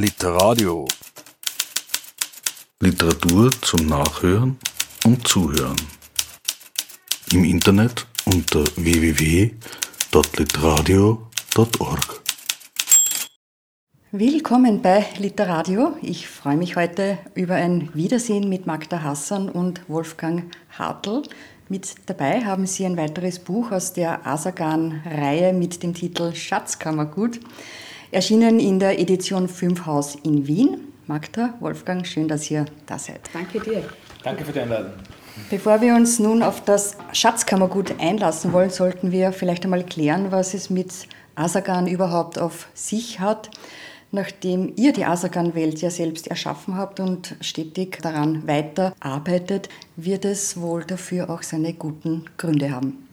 Literadio. Literatur zum Nachhören und Zuhören. Im Internet unter www.literadio.org. Willkommen bei Literadio. Ich freue mich heute über ein Wiedersehen mit Magda Hassan und Wolfgang Hartl. Mit dabei haben Sie ein weiteres Buch aus der Asagan-Reihe mit dem Titel Schatzkammergut, erschienen in der Edition 5 Haus in Wien. Magda, Wolfgang, schön, dass ihr da seid. Danke dir. Danke für die Einladung. Bevor wir uns nun auf das Schatzkammergut einlassen wollen, sollten wir vielleicht einmal klären, was es mit Asagan überhaupt auf sich hat nachdem ihr die Asagan-Welt ja selbst erschaffen habt und stetig daran weiterarbeitet, wird es wohl dafür auch seine guten Gründe haben.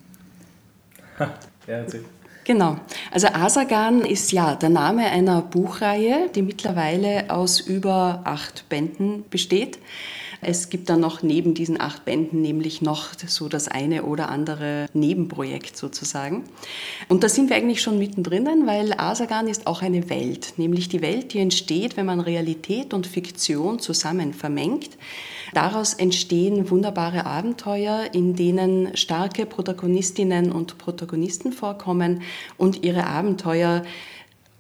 ja, erzähl. Genau. Also Asagan ist ja der Name einer Buchreihe, die mittlerweile aus über acht Bänden besteht. Es gibt dann noch neben diesen acht Bänden nämlich noch so das eine oder andere Nebenprojekt sozusagen. Und da sind wir eigentlich schon mittendrin, weil Asagan ist auch eine Welt, nämlich die Welt, die entsteht, wenn man Realität und Fiktion zusammen vermengt. Daraus entstehen wunderbare Abenteuer, in denen starke Protagonistinnen und Protagonisten vorkommen und ihre Abenteuer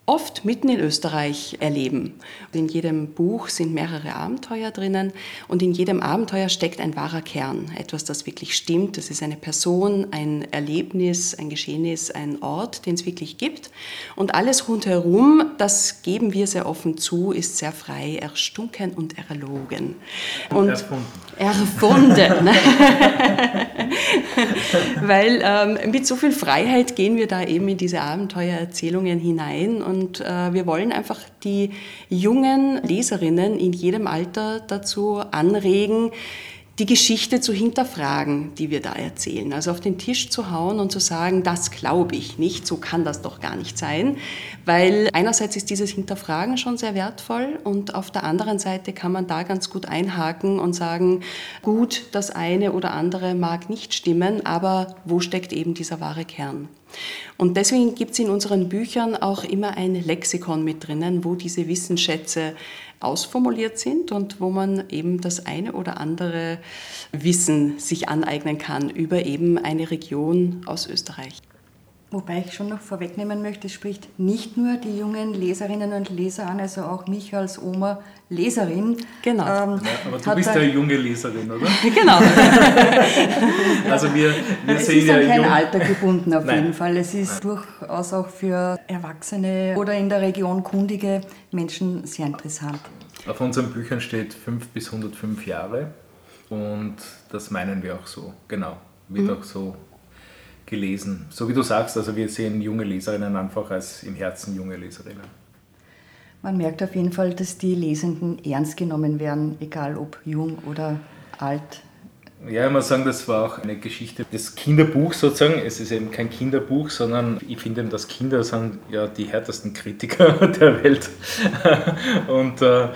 oft mitten in Österreich erleben. In jedem Buch sind mehrere Abenteuer drinnen und in jedem Abenteuer steckt ein wahrer Kern, etwas, das wirklich stimmt. Das ist eine Person, ein Erlebnis, ein Geschehnis, ein Ort, den es wirklich gibt. Und alles rundherum, das geben wir sehr offen zu, ist sehr frei erstunken und erlogen. Und erfunden. Erfunden. Weil ähm, mit so viel Freiheit gehen wir da eben in diese Abenteuererzählungen hinein und äh, wir wollen einfach die jungen Leserinnen in jedem Alter dazu anregen, die Geschichte zu hinterfragen, die wir da erzählen. Also auf den Tisch zu hauen und zu sagen, das glaube ich nicht, so kann das doch gar nicht sein. Weil einerseits ist dieses Hinterfragen schon sehr wertvoll und auf der anderen Seite kann man da ganz gut einhaken und sagen, gut, das eine oder andere mag nicht stimmen, aber wo steckt eben dieser wahre Kern? Und deswegen gibt es in unseren Büchern auch immer ein Lexikon mit drinnen, wo diese Wissensschätze ausformuliert sind und wo man eben das eine oder andere Wissen sich aneignen kann über eben eine Region aus Österreich. Wobei ich schon noch vorwegnehmen möchte, es spricht nicht nur die jungen Leserinnen und Leser an, also auch mich als Oma Leserin. Genau. Ähm, ja, aber du bist ja eine junge Leserin, oder? genau. also wir, wir es sehen ist ja kein jung... Alter gebunden auf Nein. jeden Fall. Es ist Nein. durchaus auch für Erwachsene oder in der Region kundige Menschen sehr interessant. Auf unseren Büchern steht 5 bis 105 Jahre und das meinen wir auch so, genau. Wird Mhm. auch so gelesen. So wie du sagst, also wir sehen junge Leserinnen einfach als im Herzen junge Leserinnen. Man merkt auf jeden Fall, dass die Lesenden ernst genommen werden, egal ob jung oder alt. Ja, ich muss sagen, das war auch eine Geschichte des Kinderbuchs sozusagen. Es ist eben kein Kinderbuch, sondern ich finde eben, dass Kinder sind ja die härtesten Kritiker der Welt. Und äh,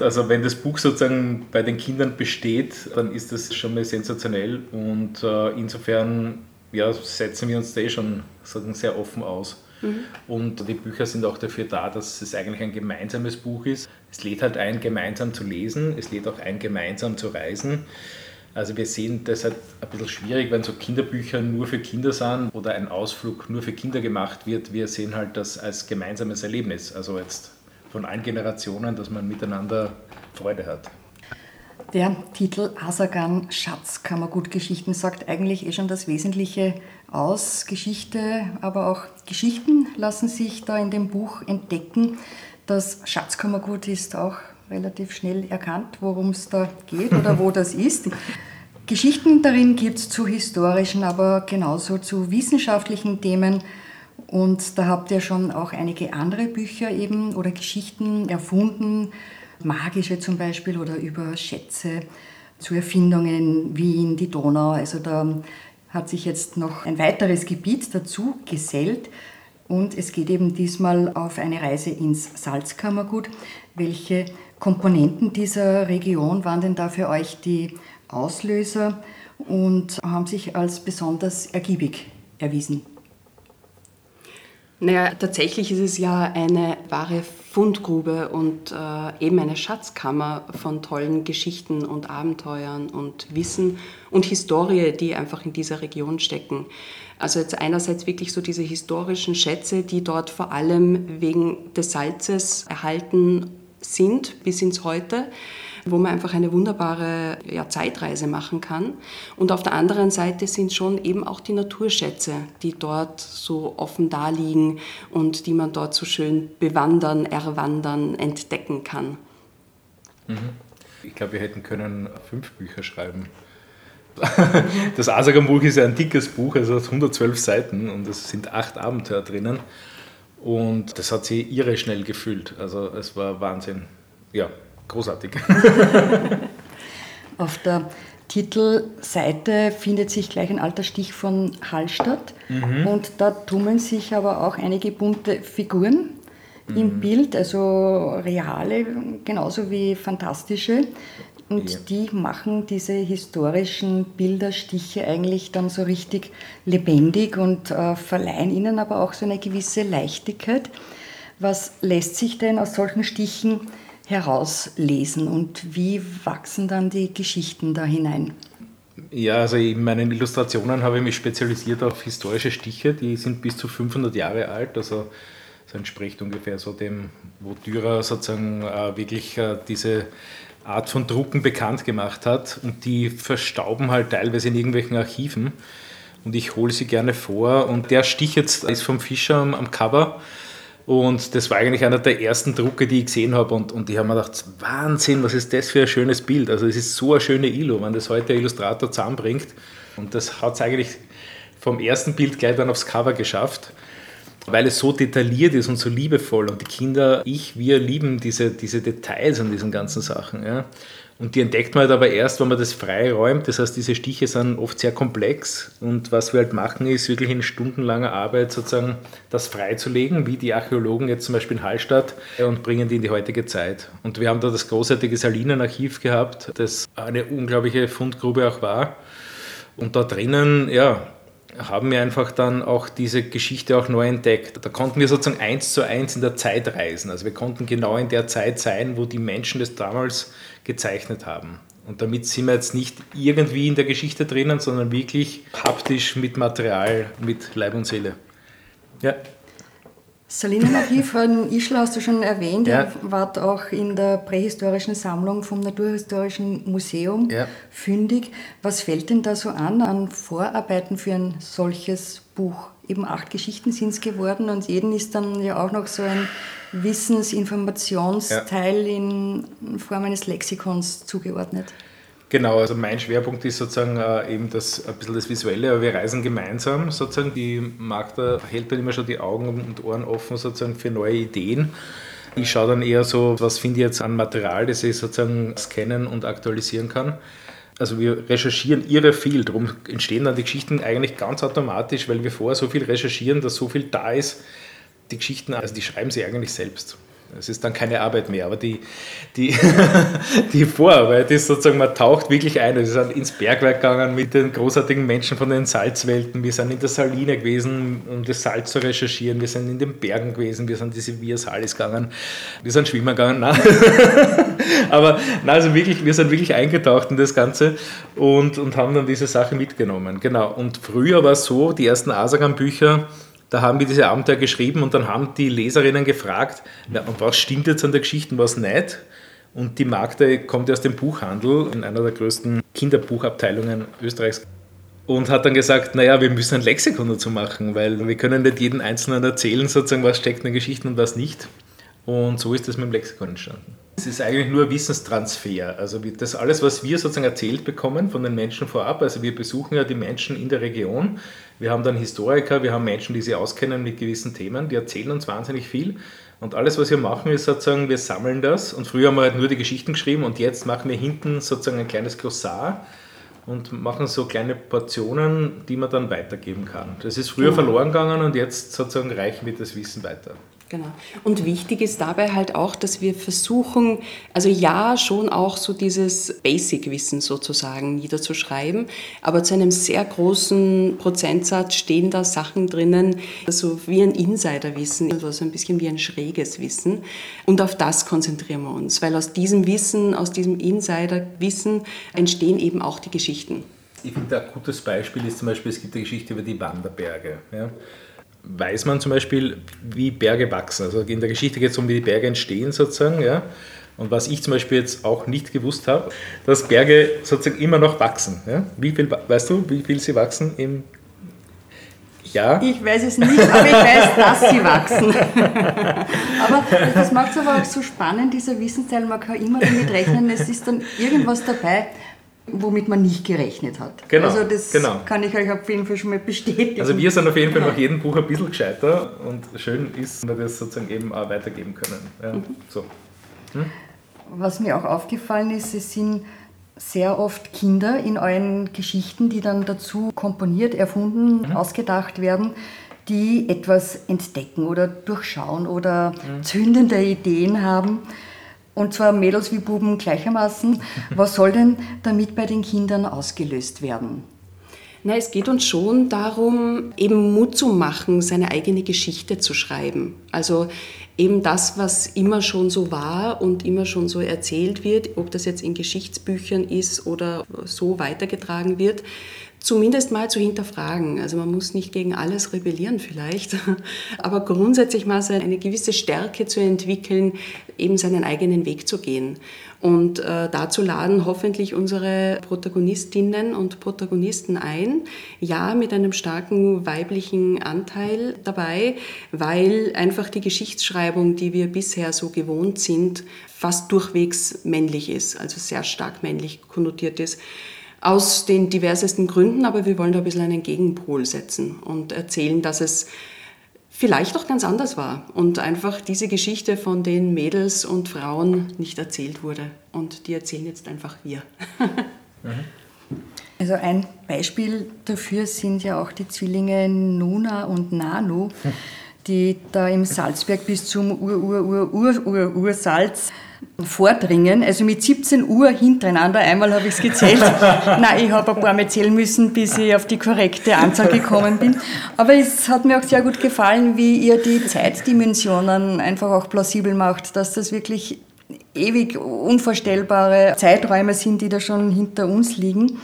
also wenn das Buch sozusagen bei den Kindern besteht, dann ist das schon mal sensationell. Und äh, insofern ja, setzen wir uns da eh schon sozusagen sehr offen aus. Und die Bücher sind auch dafür da, dass es eigentlich ein gemeinsames Buch ist. Es lädt halt ein, gemeinsam zu lesen, es lädt auch ein, gemeinsam zu reisen. Also wir sehen das halt ein bisschen schwierig, wenn so Kinderbücher nur für Kinder sind oder ein Ausflug nur für Kinder gemacht wird. Wir sehen halt das als gemeinsames Erlebnis, also jetzt von allen Generationen, dass man miteinander Freude hat. Der Titel Asagan Schatzkammergutgeschichten sagt eigentlich eh schon das Wesentliche aus. Geschichte, aber auch Geschichten lassen sich da in dem Buch entdecken. Das Schatzkammergut ist auch relativ schnell erkannt, worum es da geht oder wo das ist. Geschichten darin gibt es zu historischen, aber genauso zu wissenschaftlichen Themen. Und da habt ihr schon auch einige andere Bücher eben oder Geschichten erfunden, magische zum Beispiel oder über Schätze zu Erfindungen in Wien, die Donau. Also da hat sich jetzt noch ein weiteres Gebiet dazu gesellt. Und es geht eben diesmal auf eine Reise ins Salzkammergut. Welche Komponenten dieser Region waren denn da für euch die Auslöser und haben sich als besonders ergiebig erwiesen? Naja, tatsächlich ist es ja eine wahre Fundgrube und äh, eben eine Schatzkammer von tollen Geschichten und Abenteuern und Wissen und Historie, die einfach in dieser Region stecken. Also jetzt einerseits wirklich so diese historischen Schätze, die dort vor allem wegen des Salzes erhalten sind bis ins Heute wo man einfach eine wunderbare ja, Zeitreise machen kann. Und auf der anderen Seite sind schon eben auch die Naturschätze, die dort so offen daliegen und die man dort so schön bewandern, erwandern, entdecken kann. Mhm. Ich glaube, wir hätten können fünf Bücher schreiben. Das Asagam-Buch ist ja ein dickes Buch, also hat 112 Seiten und es sind acht Abenteuer drinnen. Und das hat sie irre schnell gefüllt. Also es war Wahnsinn. Ja, großartig. Auf der Titelseite findet sich gleich ein alter Stich von Hallstatt mhm. und da tummeln sich aber auch einige bunte Figuren mhm. im Bild, also reale genauso wie fantastische. Und ja. die machen diese historischen Bilderstiche eigentlich dann so richtig lebendig und äh, verleihen ihnen aber auch so eine gewisse Leichtigkeit. Was lässt sich denn aus solchen Stichen herauslesen? Und wie wachsen dann die Geschichten da hinein? Ja, also in meinen Illustrationen habe ich mich spezialisiert auf historische Stiche, die sind bis zu 500 Jahre alt, also das entspricht ungefähr so dem, wo Dürer sozusagen äh, wirklich äh, diese Art von Drucken bekannt gemacht hat. Und die verstauben halt teilweise in irgendwelchen Archiven. Und ich hole sie gerne vor. Und der Stich jetzt ist vom Fischer am, am Cover und das war eigentlich einer der ersten Drucke, die ich gesehen habe. Und, und ich habe mir gedacht, Wahnsinn, was ist das für ein schönes Bild. Also es ist so eine schöne Illu, wenn das heute der Illustrator zusammenbringt. Und das hat es eigentlich vom ersten Bild gleich dann aufs Cover geschafft, weil es so detailliert ist und so liebevoll. Und die Kinder, ich, wir lieben diese, diese Details an diesen ganzen Sachen. Ja. Und die entdeckt man halt aber erst, wenn man das frei räumt. Das heißt, diese Stiche sind oft sehr komplex. Und was wir halt machen, ist wirklich in stundenlanger Arbeit sozusagen das freizulegen, wie die Archäologen jetzt zum Beispiel in Hallstatt, und bringen die in die heutige Zeit. Und wir haben da das großartige Salinenarchiv gehabt, das eine unglaubliche Fundgrube auch war. Und da drinnen, ja, haben wir einfach dann auch diese Geschichte auch neu entdeckt. Da konnten wir sozusagen eins zu eins in der Zeit reisen. Also wir konnten genau in der Zeit sein, wo die Menschen das damals gezeichnet haben. Und damit sind wir jetzt nicht irgendwie in der Geschichte drinnen, sondern wirklich haptisch mit Material, mit Leib und Seele. Ja. Salinenarchiv von Ischl hast du schon erwähnt. Ja. Ihr wart auch in der prähistorischen Sammlung vom Naturhistorischen Museum ja. fündig. Was fällt denn da so an, an Vorarbeiten für ein solches Buch? Eben acht Geschichten sind es geworden und jeden ist dann ja auch noch so ein Wissensinformationsteil ja. in Form eines Lexikons zugeordnet. Genau, also mein Schwerpunkt ist sozusagen äh, eben das, ein bisschen das Visuelle, aber wir reisen gemeinsam sozusagen. Die Magda hält dann immer schon die Augen und Ohren offen sozusagen für neue Ideen. Ich schaue dann eher so, was finde ich jetzt an Material, das ich sozusagen scannen und aktualisieren kann. Also wir recherchieren irre viel, darum entstehen dann die Geschichten eigentlich ganz automatisch, weil wir vorher so viel recherchieren, dass so viel da ist, die Geschichten, also die schreiben sie eigentlich selbst. Es ist dann keine Arbeit mehr, aber die, die, die Vorarbeit ist sozusagen, man taucht wirklich ein. Wir sind ins Bergwerk gegangen mit den großartigen Menschen von den Salzwelten. Wir sind in der Saline gewesen, um das Salz zu recherchieren. Wir sind in den Bergen gewesen. Wir sind diese Via Salis gegangen. Wir sind schwimmen gegangen. Nein. aber nein, also wirklich, wir sind wirklich eingetaucht in das Ganze und, und haben dann diese Sache mitgenommen. Genau. Und früher war es so, die ersten Asagam-Bücher, da haben wir diese Abenteuer geschrieben und dann haben die Leserinnen gefragt, was stimmt jetzt an der Geschichte und was nicht? Und die Magde kommt aus dem Buchhandel in einer der größten Kinderbuchabteilungen Österreichs und hat dann gesagt, naja, wir müssen ein Lexikon dazu machen, weil wir können nicht jeden Einzelnen erzählen, sozusagen, was steckt in der Geschichte und was nicht. Und so ist das mit dem Lexikon entstanden. Es ist eigentlich nur Wissenstransfer. Also das alles, was wir sozusagen erzählt bekommen von den Menschen vorab. Also wir besuchen ja die Menschen in der Region. Wir haben dann Historiker, wir haben Menschen, die sich auskennen mit gewissen Themen, die erzählen uns wahnsinnig viel. Und alles, was wir machen, ist sozusagen, wir sammeln das. Und früher haben wir halt nur die Geschichten geschrieben und jetzt machen wir hinten sozusagen ein kleines Glossar und machen so kleine Portionen, die man dann weitergeben kann. Das ist früher verloren gegangen und jetzt sozusagen reichen wir das Wissen weiter. Genau. Und wichtig ist dabei halt auch, dass wir versuchen, also ja, schon auch so dieses Basic-Wissen sozusagen niederzuschreiben, aber zu einem sehr großen Prozentsatz stehen da Sachen drinnen, also wie ein Insider-Wissen, also ein bisschen wie ein schräges Wissen. Und auf das konzentrieren wir uns, weil aus diesem Wissen, aus diesem Insider-Wissen entstehen eben auch die Geschichten. Ich finde, ein gutes Beispiel ist zum Beispiel, es gibt eine Geschichte über die Wanderberge. Ja? Weiß man zum Beispiel, wie Berge wachsen. Also in der Geschichte geht es um, wie die Berge entstehen sozusagen. Ja? Und was ich zum Beispiel jetzt auch nicht gewusst habe, dass Berge sozusagen immer noch wachsen. Ja? Wie viel, weißt du, wie viel sie wachsen im Jahr? Ich weiß es nicht, aber ich weiß, dass sie wachsen. aber das macht es aber auch so spannend, dieser Wissensteil. Man kann immer damit rechnen, es ist dann irgendwas dabei, womit man nicht gerechnet hat. Genau, also das genau. kann ich euch auf jeden Fall schon mal bestätigen. Also wir sind auf jeden Fall nach jedem Buch ein bisschen gescheiter und schön ist, wenn wir das sozusagen eben auch weitergeben können. Ja, mhm. so. hm? Was mir auch aufgefallen ist, es sind sehr oft Kinder in euren Geschichten, die dann dazu komponiert, erfunden, mhm. ausgedacht werden, die etwas entdecken oder durchschauen oder mhm. zündende Ideen haben und zwar Mädels wie Buben gleichermaßen. Was soll denn damit bei den Kindern ausgelöst werden? Na, es geht uns schon darum, eben Mut zu machen, seine eigene Geschichte zu schreiben. Also eben das, was immer schon so war und immer schon so erzählt wird, ob das jetzt in Geschichtsbüchern ist oder so weitergetragen wird, zumindest mal zu hinterfragen. Also man muss nicht gegen alles rebellieren vielleicht, aber grundsätzlich mal eine gewisse Stärke zu entwickeln, eben seinen eigenen Weg zu gehen. Und äh, dazu laden hoffentlich unsere Protagonistinnen und Protagonisten ein. Ja, mit einem starken weiblichen Anteil dabei, weil einfach die Geschichtsschreibung, die wir bisher so gewohnt sind, fast durchwegs männlich ist, also sehr stark männlich konnotiert ist aus den diversesten Gründen, aber wir wollen da ein bisschen einen Gegenpol setzen und erzählen, dass es vielleicht auch ganz anders war und einfach diese Geschichte von den Mädels und Frauen nicht erzählt wurde. Und die erzählen jetzt einfach wir. Also ein Beispiel dafür sind ja auch die Zwillinge Nuna und Nanu, die da im Salzberg bis zum Ur-Ur-Ur-Ur-Ur-Ursalz vordringen, also mit 17 Uhr hintereinander, einmal habe ich es gezählt. Nein, ich habe ein paar Mal zählen müssen, bis ich auf die korrekte Anzahl gekommen bin. Aber es hat mir auch sehr gut gefallen, wie ihr die Zeitdimensionen einfach auch plausibel macht, dass das wirklich ewig unvorstellbare Zeiträume sind, die da schon hinter uns liegen.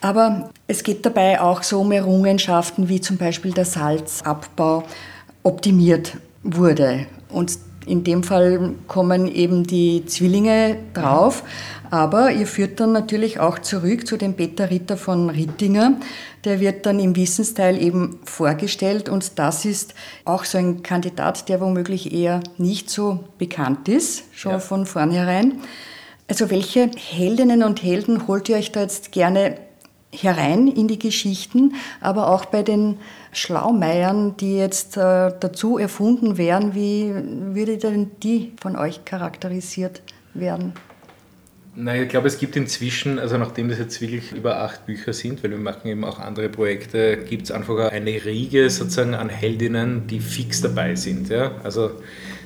Aber es geht dabei auch so um Errungenschaften, wie zum Beispiel der Salzabbau optimiert wurde. Und in dem Fall kommen eben die Zwillinge drauf, aber ihr führt dann natürlich auch zurück zu dem Peter Ritter von Rittinger. Der wird dann im Wissensteil eben vorgestellt und das ist auch so ein Kandidat, der womöglich eher nicht so bekannt ist, schon ja. von vornherein. Also welche Heldinnen und Helden holt ihr euch da jetzt gerne herein in die Geschichten, aber auch bei den Schlaumeiern, die jetzt äh, dazu erfunden werden, wie würde denn die von euch charakterisiert werden? Naja, ich glaube, es gibt inzwischen, also nachdem das jetzt wirklich über acht Bücher sind, weil wir machen eben auch andere Projekte, gibt es einfach eine Riege sozusagen an Heldinnen, die fix dabei sind. Ja? Also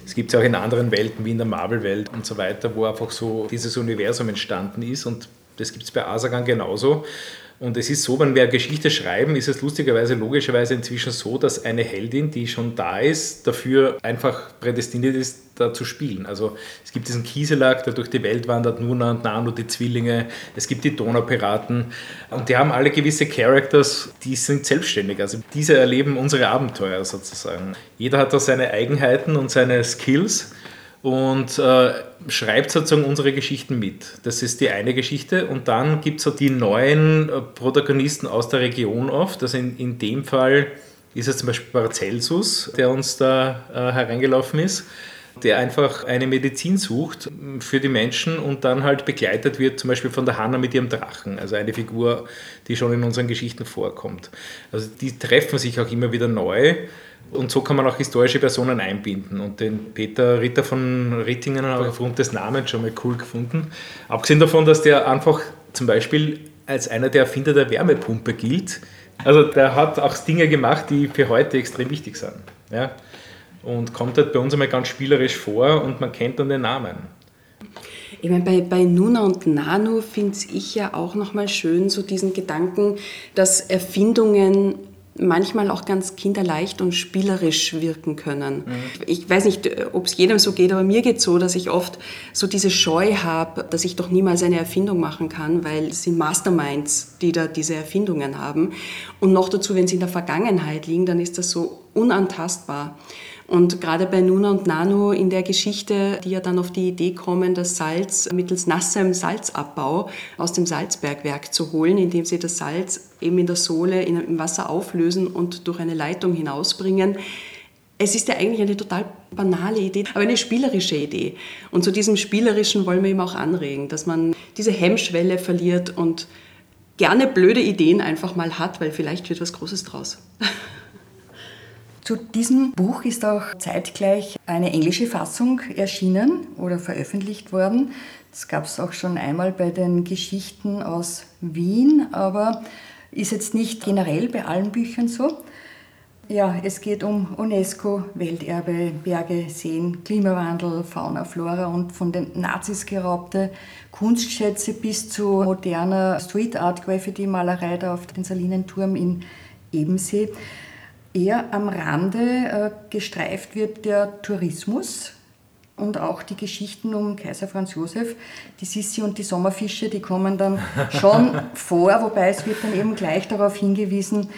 es gibt es auch in anderen Welten, wie in der Marvel-Welt und so weiter, wo einfach so dieses Universum entstanden ist und das gibt es bei Asagan genauso. Und es ist so, wenn wir Geschichte schreiben, ist es lustigerweise, logischerweise inzwischen so, dass eine Heldin, die schon da ist, dafür einfach prädestiniert ist, da zu spielen. Also es gibt diesen Kieselag, der durch die Welt wandert, Nuna und Nano, die Zwillinge, es gibt die Donaupiraten und die haben alle gewisse Characters, die sind selbstständig. Also diese erleben unsere Abenteuer sozusagen. Jeder hat da seine Eigenheiten und seine Skills und äh, schreibt sozusagen unsere Geschichten mit. Das ist die eine Geschichte. Und dann gibt es so die neuen äh, Protagonisten aus der Region oft. Also in, in dem Fall ist es zum Beispiel Paracelsus, der uns da äh, hereingelaufen ist, der einfach eine Medizin sucht für die Menschen und dann halt begleitet wird, zum Beispiel von der Hanna mit ihrem Drachen, also eine Figur, die schon in unseren Geschichten vorkommt. Also die treffen sich auch immer wieder neu und so kann man auch historische Personen einbinden. Und den Peter Ritter von Rittingen habe ich aufgrund des Namens schon mal cool gefunden. Abgesehen davon, dass der einfach zum Beispiel als einer der Erfinder der Wärmepumpe gilt. Also der hat auch Dinge gemacht, die für heute extrem wichtig sind. Ja? und kommt halt bei uns einmal ganz spielerisch vor und man kennt dann den Namen. Ich meine, bei, bei Nuna und Nano finde ich ja auch nochmal schön, so diesen Gedanken, dass Erfindungen manchmal auch ganz kinderleicht und spielerisch wirken können. Mhm. Ich weiß nicht, ob es jedem so geht, aber mir geht es so, dass ich oft so diese Scheu habe, dass ich doch niemals eine Erfindung machen kann, weil es sind Masterminds, die da diese Erfindungen haben. Und noch dazu, wenn sie in der Vergangenheit liegen, dann ist das so unantastbar. Und gerade bei Nuna und Nano in der Geschichte, die ja dann auf die Idee kommen, das Salz mittels nassem Salzabbau aus dem Salzbergwerk zu holen, indem sie das Salz eben in der Sohle im Wasser auflösen und durch eine Leitung hinausbringen. Es ist ja eigentlich eine total banale Idee, aber eine spielerische Idee. Und zu diesem Spielerischen wollen wir eben auch anregen, dass man diese Hemmschwelle verliert und gerne blöde Ideen einfach mal hat, weil vielleicht wird was Großes draus. Zu diesem Buch ist auch zeitgleich eine englische Fassung erschienen oder veröffentlicht worden. Das gab es auch schon einmal bei den Geschichten aus Wien, aber ist jetzt nicht generell bei allen Büchern so. Ja, es geht um UNESCO, Welterbe, Berge, Seen, Klimawandel, Fauna, Flora und von den Nazis geraubte Kunstschätze bis zu moderner Street Art Graffiti Malerei da auf den Salinenturm in Ebensee. Eher am Rande äh, gestreift wird der Tourismus und auch die Geschichten um Kaiser Franz Josef, die Sissi und die Sommerfische, die kommen dann schon vor, wobei es wird dann eben gleich darauf hingewiesen,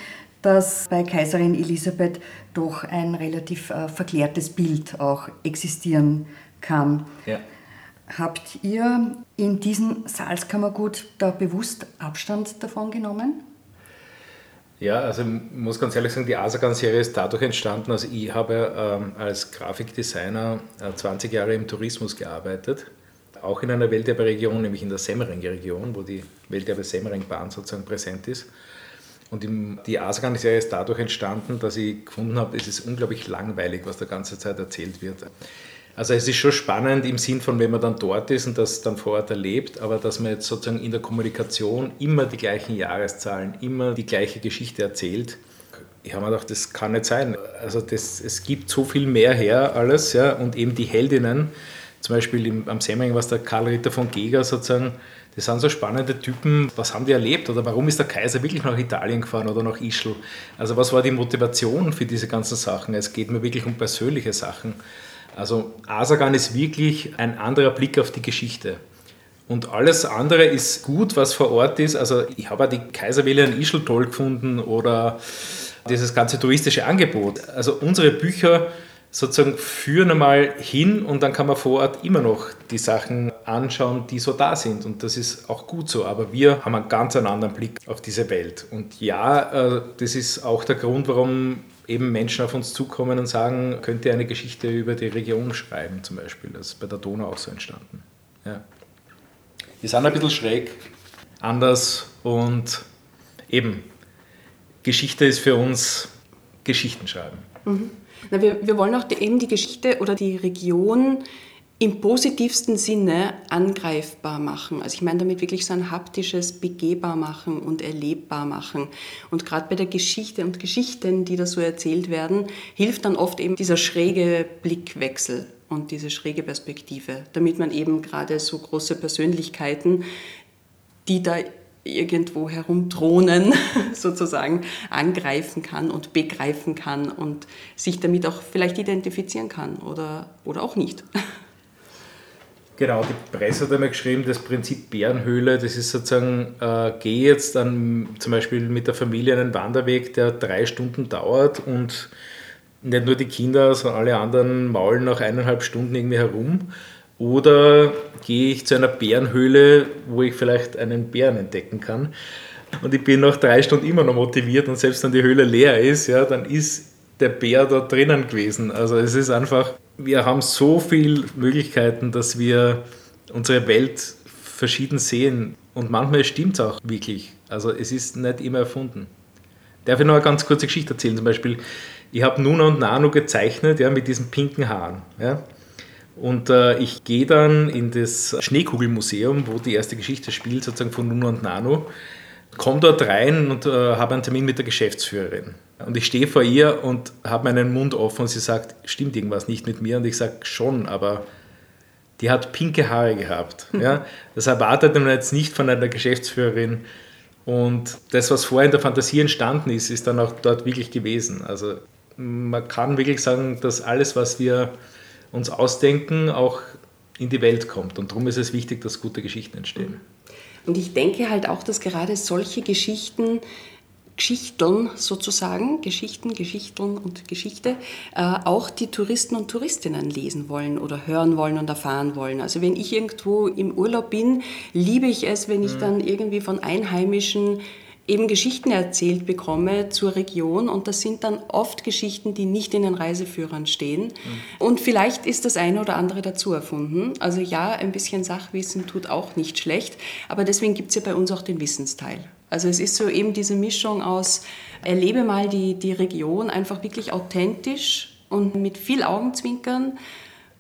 dass bei Kaiserin Elisabeth doch ein relativ äh, verklärtes Bild auch existieren kann. Ja. Habt ihr in diesem Salzkammergut da bewusst Abstand davon genommen? Ja, also ich muss ganz ehrlich sagen, die Asagan-Serie ist dadurch entstanden, also ich habe ähm, als Grafikdesigner äh, 20 Jahre im Tourismus gearbeitet, auch in einer Welterbe-Region, nämlich in der Semmering-Region, wo die Welterbe-Semmering-Bahn sozusagen präsent ist. Und im, die Asagan-Serie ist dadurch entstanden, dass ich gefunden habe, es ist unglaublich langweilig, was da ganze Zeit erzählt wird. Also es ist schon spannend im Sinn von, wenn man dann dort ist und das dann vor Ort erlebt, aber dass man jetzt sozusagen in der Kommunikation immer die gleichen Jahreszahlen, immer die gleiche Geschichte erzählt. Ich habe mir gedacht, das kann nicht sein. Also das, es gibt so viel mehr her alles, ja, und eben die Heldinnen, zum Beispiel im, am Semmering was der Karl Ritter von Geger sozusagen, das sind so spannende Typen. Was haben die erlebt oder warum ist der Kaiser wirklich nach Italien gefahren oder nach Ischl? Also was war die Motivation für diese ganzen Sachen? Es geht mir wirklich um persönliche Sachen. Also Asagan ist wirklich ein anderer Blick auf die Geschichte. Und alles andere ist gut, was vor Ort ist. Also ich habe auch die Kaiserwelle in Ischl toll gefunden oder dieses ganze touristische Angebot. Also unsere Bücher sozusagen führen einmal hin und dann kann man vor Ort immer noch die Sachen anschauen, die so da sind. Und das ist auch gut so. Aber wir haben einen ganz anderen Blick auf diese Welt. Und ja, äh, das ist auch der Grund, warum eben Menschen auf uns zukommen und sagen, könnt ihr eine Geschichte über die Region schreiben zum Beispiel. Das ist bei der Donau auch so entstanden. Ja. Die sind ein bisschen schräg, anders und eben, Geschichte ist für uns Geschichten schreiben. Mhm. Na, wir, wir wollen auch die, eben die Geschichte oder die Region im positivsten Sinne angreifbar machen. Also ich meine damit wirklich so ein haptisches begehbar machen und erlebbar machen. Und gerade bei der Geschichte und Geschichten, die da so erzählt werden, hilft dann oft eben dieser schräge Blickwechsel und diese schräge Perspektive, damit man eben gerade so große Persönlichkeiten, die da irgendwo herumdrohnen, sozusagen angreifen kann und begreifen kann und sich damit auch vielleicht identifizieren kann oder, oder auch nicht. Genau, die Presse hat einmal geschrieben, das Prinzip Bärenhöhle, das ist sozusagen, äh, geh jetzt dann zum Beispiel mit der Familie einen Wanderweg, der drei Stunden dauert und nicht nur die Kinder, sondern alle anderen maulen nach eineinhalb Stunden irgendwie herum. Oder gehe ich zu einer Bärenhöhle, wo ich vielleicht einen Bären entdecken kann. Und ich bin nach drei Stunden immer noch motiviert und selbst wenn die Höhle leer ist, ja, dann ist der Bär da drinnen gewesen. Also es ist einfach wir haben so viele Möglichkeiten, dass wir unsere Welt verschieden sehen. Und manchmal stimmt es auch wirklich. Also es ist nicht immer erfunden. Darf ich noch eine ganz kurze Geschichte erzählen? Zum Beispiel, ich habe Nuna und Nano gezeichnet ja, mit diesen pinken Haaren. Ja. Und äh, ich gehe dann in das Schneekugelmuseum, wo die erste Geschichte spielt, sozusagen von Nuna und Nano, komme dort rein und äh, habe einen Termin mit der Geschäftsführerin. Und ich stehe vor ihr und habe meinen Mund offen und sie sagt, stimmt irgendwas nicht mit mir? Und ich sage, schon, aber die hat pinke Haare gehabt. Ja? Das erwartet man jetzt nicht von einer Geschäftsführerin. Und das, was vorher in der Fantasie entstanden ist, ist dann auch dort wirklich gewesen. Also man kann wirklich sagen, dass alles, was wir uns ausdenken, auch in die Welt kommt. Und darum ist es wichtig, dass gute Geschichten entstehen. Und ich denke halt auch, dass gerade solche Geschichten Geschichteln sozusagen, Geschichten, Geschichteln und Geschichte, äh, auch die Touristen und Touristinnen lesen wollen oder hören wollen und erfahren wollen. Also wenn ich irgendwo im Urlaub bin, liebe ich es, wenn ich mhm. dann irgendwie von Einheimischen eben Geschichten erzählt bekomme zur Region und das sind dann oft Geschichten, die nicht in den Reiseführern stehen. Mhm. Und vielleicht ist das eine oder andere dazu erfunden. Also ja, ein bisschen Sachwissen tut auch nicht schlecht, aber deswegen gibt es ja bei uns auch den Wissensteil. Also es ist so eben diese Mischung aus, erlebe mal die, die Region einfach wirklich authentisch und mit viel Augenzwinkern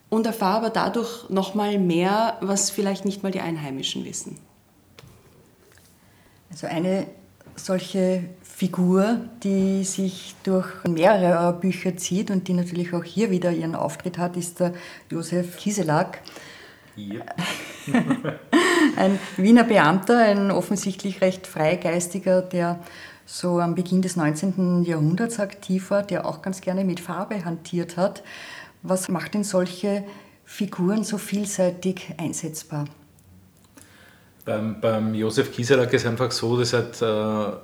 und erfahre aber dadurch nochmal mehr, was vielleicht nicht mal die Einheimischen wissen. Also eine solche Figur, die sich durch mehrere Bücher zieht und die natürlich auch hier wieder ihren Auftritt hat, ist der Josef Kiselak. Yep. ein Wiener Beamter, ein offensichtlich recht freigeistiger, der so am Beginn des 19. Jahrhunderts aktiv war, der auch ganz gerne mit Farbe hantiert hat. Was macht denn solche Figuren so vielseitig einsetzbar? Beim, beim Josef Kieselak ist einfach so, dass hat, äh,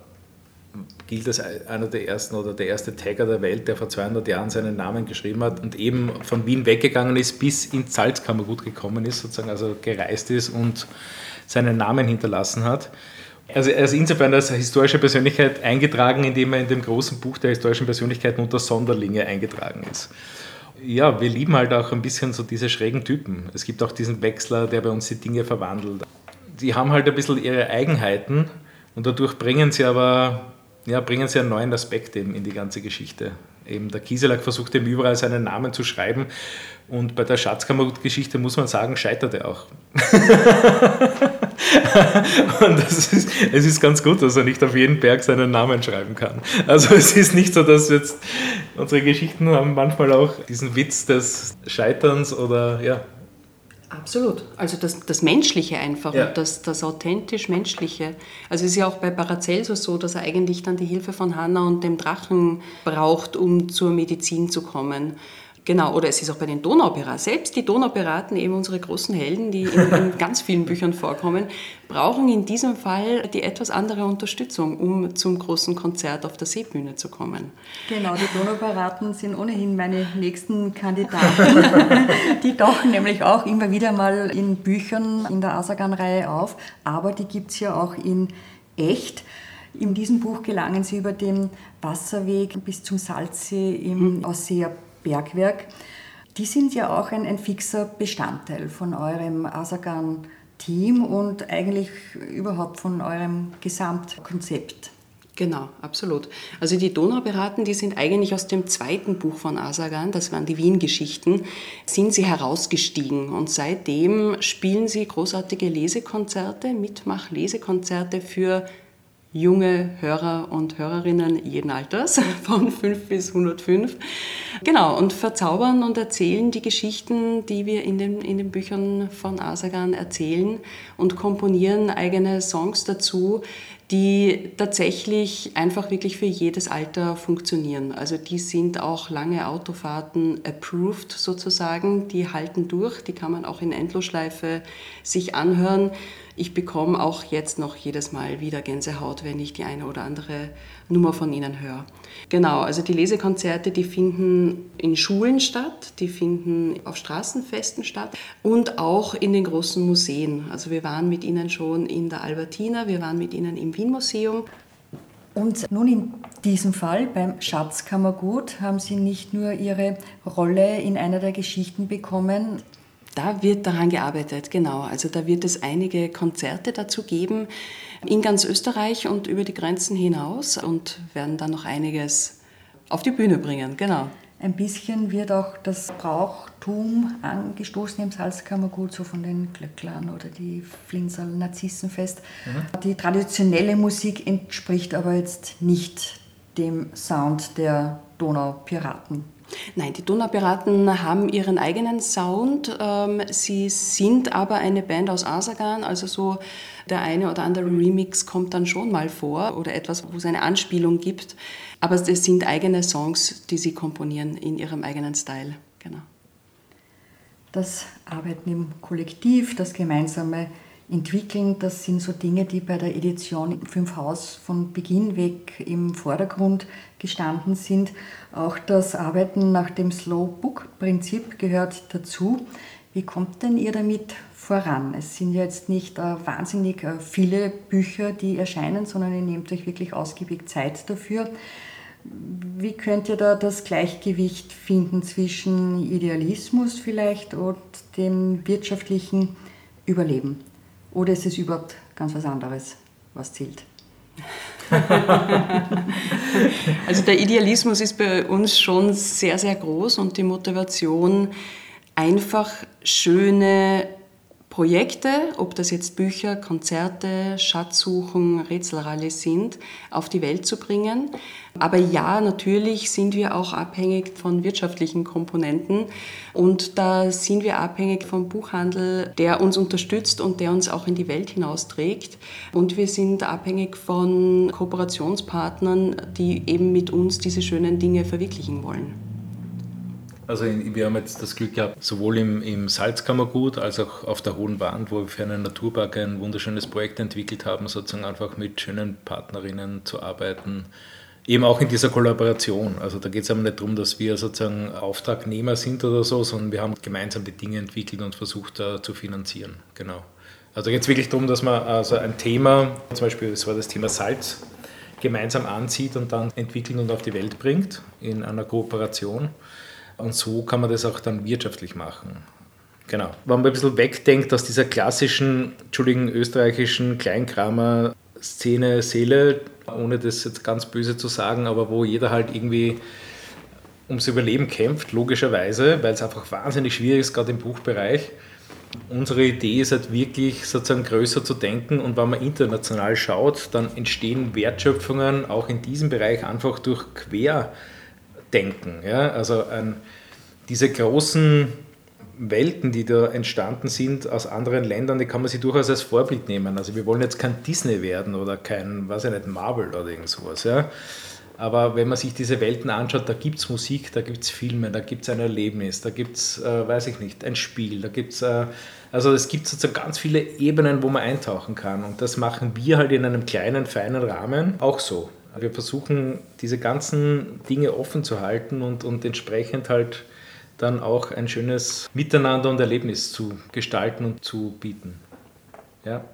gilt als einer der ersten oder der erste Tagger der Welt, der vor 200 Jahren seinen Namen geschrieben hat und eben von Wien weggegangen ist, bis ins Salzkammergut gekommen ist, sozusagen, also gereist ist und seinen Namen hinterlassen hat. Also er ist insofern als historische Persönlichkeit eingetragen, indem er in dem großen Buch der historischen Persönlichkeiten unter Sonderlinge eingetragen ist. Ja, wir lieben halt auch ein bisschen so diese schrägen Typen. Es gibt auch diesen Wechsler, der bei uns die Dinge verwandelt die haben halt ein bisschen ihre Eigenheiten und dadurch bringen sie aber ja, bringen sie einen neuen Aspekt eben in die ganze Geschichte. Eben der Kieselak versucht eben überall seinen Namen zu schreiben und bei der Schatzkammergeschichte muss man sagen, scheitert er auch. und das ist, es ist ganz gut, dass er nicht auf jeden Berg seinen Namen schreiben kann. Also es ist nicht so, dass jetzt unsere Geschichten haben manchmal auch diesen Witz des Scheiterns oder ja, Absolut. Also das, das Menschliche einfach ja. und das, das authentisch Menschliche. Also es ist ja auch bei Paracelsus so, dass er eigentlich dann die Hilfe von Hanna und dem Drachen braucht, um zur Medizin zu kommen. Genau, oder es ist auch bei den Donaupera. Selbst die Donauperaten, eben unsere großen Helden, die in, in, ganz vielen Büchern vorkommen, brauchen in diesem Fall die etwas andere Unterstützung, um zum großen Konzert auf der Seebühne zu kommen. Genau, die Donauperaten sind ohnehin meine nächsten Kandidaten. die tauchen nämlich auch immer wieder mal in Büchern in der Asagan-Reihe auf, aber die gibt es ja auch in echt. In diesem Buch gelangen sie über den Wasserweg bis zum Salzsee im mhm. Ausseer Bergwerk, die sind ja auch ein, ein fixer Bestandteil von eurem Asagan-Team und eigentlich überhaupt von eurem Gesamtkonzept. Genau, absolut. Also die Donauperaten, die sind eigentlich aus dem zweiten Buch von Asagan, das waren die Wien-Geschichten, sind sie herausgestiegen und seitdem spielen sie großartige Lesekonzerte, Mitmach-Lesekonzerte für junge Hörer und Hörerinnen jeden Alters, von 5 bis 105. Genau, und verzaubern und erzählen die Geschichten, die wir in den, in den Büchern von Asagan erzählen und komponieren eigene Songs dazu, die tatsächlich einfach wirklich für jedes Alter funktionieren. Also die sind auch lange Autofahrten approved sozusagen, die halten durch, die kann man auch in Endlosschleife sich anhören ich bekomme auch jetzt noch jedes Mal wieder Gänsehaut, wenn ich die eine oder andere Nummer von Ihnen höre. Genau, also die Lesekonzerte, die finden in Schulen statt, die finden auf Straßenfesten statt und auch in den großen Museen. Also wir waren mit Ihnen schon in der Albertina, wir waren mit Ihnen im Wien-Museum. Und nun in diesem Fall beim Schatzkammergut haben Sie nicht nur Ihre Rolle in einer der Geschichten bekommen, da wird daran gearbeitet, genau. Also da wird es einige Konzerte dazu geben in ganz Österreich und über die Grenzen hinaus und werden dann noch einiges auf die Bühne bringen, genau. Ein bisschen wird auch das Brauchtum angestoßen im Salzkammergut, so von den Glöcklern oder die Flinsal Narzissenfest. Mhm. Die traditionelle Musik entspricht aber jetzt nicht dem Sound der Donaupiraten? Nein, die Donaupiraten haben ihren eigenen Sound. Ähm, sie sind aber eine Band aus Asagan, also so der eine oder andere Remix kommt dann schon mal vor oder etwas, wo es eine Anspielung gibt. Aber es sind eigene Songs, die sie komponieren in ihrem eigenen Style. Genau. Das Arbeiten im Kollektiv, das gemeinsame Entwickeln, das sind so Dinge, die bei der Edition Fünf Haus von Beginn weg im Vordergrund gestanden sind. Auch das Arbeiten nach dem Slow Book Prinzip gehört dazu. Wie kommt denn ihr damit voran? Es sind ja jetzt nicht äh, wahnsinnig äh, viele Bücher, die erscheinen, sondern ihr nehmt euch wirklich ausgiebig Zeit dafür. Wie könnt ihr da das Gleichgewicht finden zwischen Idealismus vielleicht und dem wirtschaftlichen Überleben? Oder ist es überhaupt ganz was anderes, was zählt? also der Idealismus ist bei uns schon sehr, sehr groß und die Motivation, einfach schöne Projekte, ob das jetzt Bücher, Konzerte, Schatzsuchen, Rätselrallye sind, auf die Welt zu bringen. Aber ja, natürlich sind wir auch abhängig von wirtschaftlichen Komponenten und da sind wir abhängig vom Buchhandel, der uns unterstützt und der uns auch in die Welt hinausträgt. Und wir sind abhängig von Kooperationspartnern, die eben mit uns diese schönen Dinge verwirklichen wollen. Also wir haben jetzt das Glück gehabt, sowohl im, im Salzkammergut als auch auf der Hohen Wand, wo wir für einen Naturpark ein wunderschönes Projekt entwickelt haben, sozusagen einfach mit schönen Partnerinnen zu arbeiten. Eben auch in dieser Kollaboration. Also da geht es aber nicht darum, dass wir sozusagen Auftragnehmer sind oder so, sondern wir haben gemeinsam die Dinge entwickelt und versucht da zu finanzieren. Genau. Also geht es wirklich darum, dass man also ein Thema, zum Beispiel das war das Thema Salz, gemeinsam anzieht und dann entwickelt und auf die Welt bringt in einer Kooperation. Und so kann man das auch dann wirtschaftlich machen. Genau. Wenn man ein bisschen wegdenkt aus dieser klassischen, entschuldigen, österreichischen Kleinkramer-Szene, Seele, ohne das jetzt ganz böse zu sagen, aber wo jeder halt irgendwie ums Überleben kämpft, logischerweise, weil es einfach wahnsinnig schwierig ist, gerade im Buchbereich. Unsere Idee ist halt wirklich sozusagen größer zu denken und wenn man international schaut, dann entstehen Wertschöpfungen auch in diesem Bereich einfach durch Quer- denken. Ja? Also ein, diese großen Welten, die da entstanden sind aus anderen Ländern, die kann man sich durchaus als Vorbild nehmen. Also wir wollen jetzt kein Disney werden oder kein, weiß ich nicht, Marvel oder irgend sowas. Ja? Aber wenn man sich diese Welten anschaut, da gibt es Musik, da gibt es Filme, da gibt es ein Erlebnis, da gibt es, äh, weiß ich nicht, ein Spiel, da gibt es, äh, also es gibt sozusagen ganz viele Ebenen, wo man eintauchen kann. Und das machen wir halt in einem kleinen, feinen Rahmen auch so. Wir versuchen, diese ganzen Dinge offen zu halten und, und entsprechend halt dann auch ein schönes Miteinander und Erlebnis zu gestalten und zu bieten. Ja.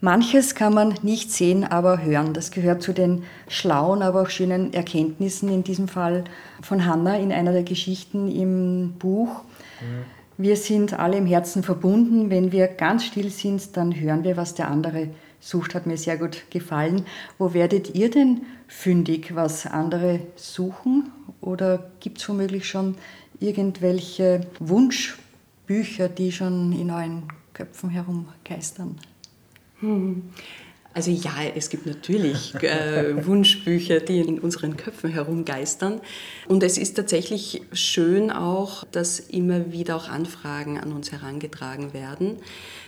Manches kann man nicht sehen, aber hören. Das gehört zu den schlauen, aber auch schönen Erkenntnissen, in diesem Fall von Hannah in einer der Geschichten im Buch. Mhm. Wir sind alle im Herzen verbunden. Wenn wir ganz still sind, dann hören wir, was der andere sucht, hat mir sehr gut gefallen. Wo werdet ihr denn fündig, was andere suchen? Oder gibt es womöglich schon irgendwelche Wunschbücher, die schon in euren Köpfen herumgeistern? Hm. Also ja, es gibt natürlich äh, Wunschbücher, die in unseren Köpfen herumgeistern. Und es ist tatsächlich schön auch, dass immer wieder auch Anfragen an uns herangetragen werden.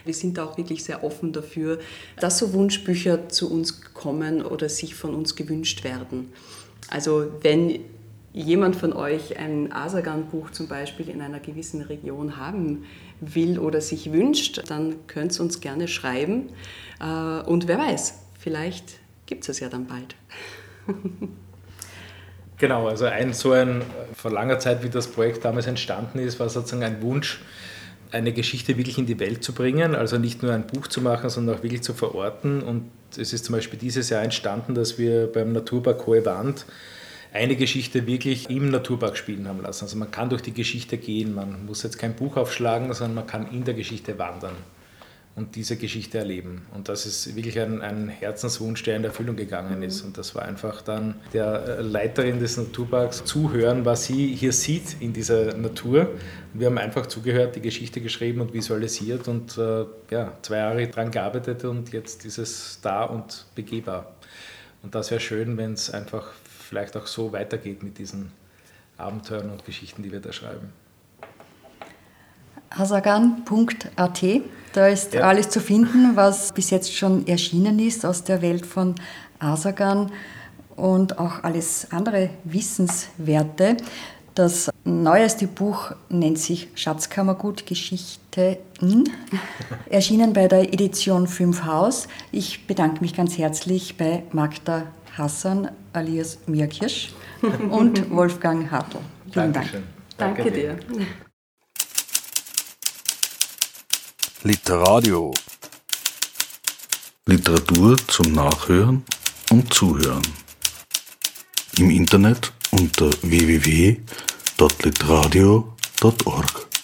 Wir sind auch wirklich sehr offen dafür, dass so Wunschbücher zu uns kommen oder sich von uns gewünscht werden. Also wenn jemand von euch ein Asagan-Buch zum Beispiel in einer gewissen Region haben will oder sich wünscht, dann könnt ihr uns gerne schreiben. Äh, und wer weiß, vielleicht gibt es es ja dann bald. Genau, also ein so ein, vor langer Zeit, wie das Projekt damals entstanden ist, war sozusagen ein Wunsch, eine Geschichte wirklich in die Welt zu bringen, also nicht nur ein Buch zu machen, sondern auch wirklich zu verorten. Und es ist zum Beispiel dieses Jahr entstanden, dass wir beim Naturpark Hohe Wand eine Geschichte wirklich im Naturpark spielen haben lassen. Also man kann durch die Geschichte gehen, man muss jetzt kein Buch aufschlagen, sondern man kann in der Geschichte wandern und diese Geschichte erleben. Und das ist wirklich ein, ein, Herzenswunsch, der in Erfüllung gegangen ist. Und das war einfach dann der Leiterin des Naturparks zuhören, was sie hier sieht in dieser Natur. Wir haben einfach zugehört, die Geschichte geschrieben und visualisiert und äh, ja, zwei Jahre daran gearbeitet und jetzt ist es da und begehbar. Und das wäre schön, wenn es einfach vielleicht auch so weitergeht mit diesen Abenteuern und Geschichten, die wir da schreiben. Hasagan.at, da ist ja. alles zu finden, was bis jetzt schon erschienen ist aus der Welt von Asagan und auch alles andere Wissenswerte. Das neueste Buch nennt sich Schatzkammergut Geschichten, erschienen bei der Edition 5 Haus. Ich bedanke mich ganz herzlich bei Magda Hassan alias Mirkirsch und Wolfgang Hartl. Vielen Dank. Danke, Danke dir. Literadio. Literatur zum Nachhören und Zuhören. Im Internet unter www.literadio.org.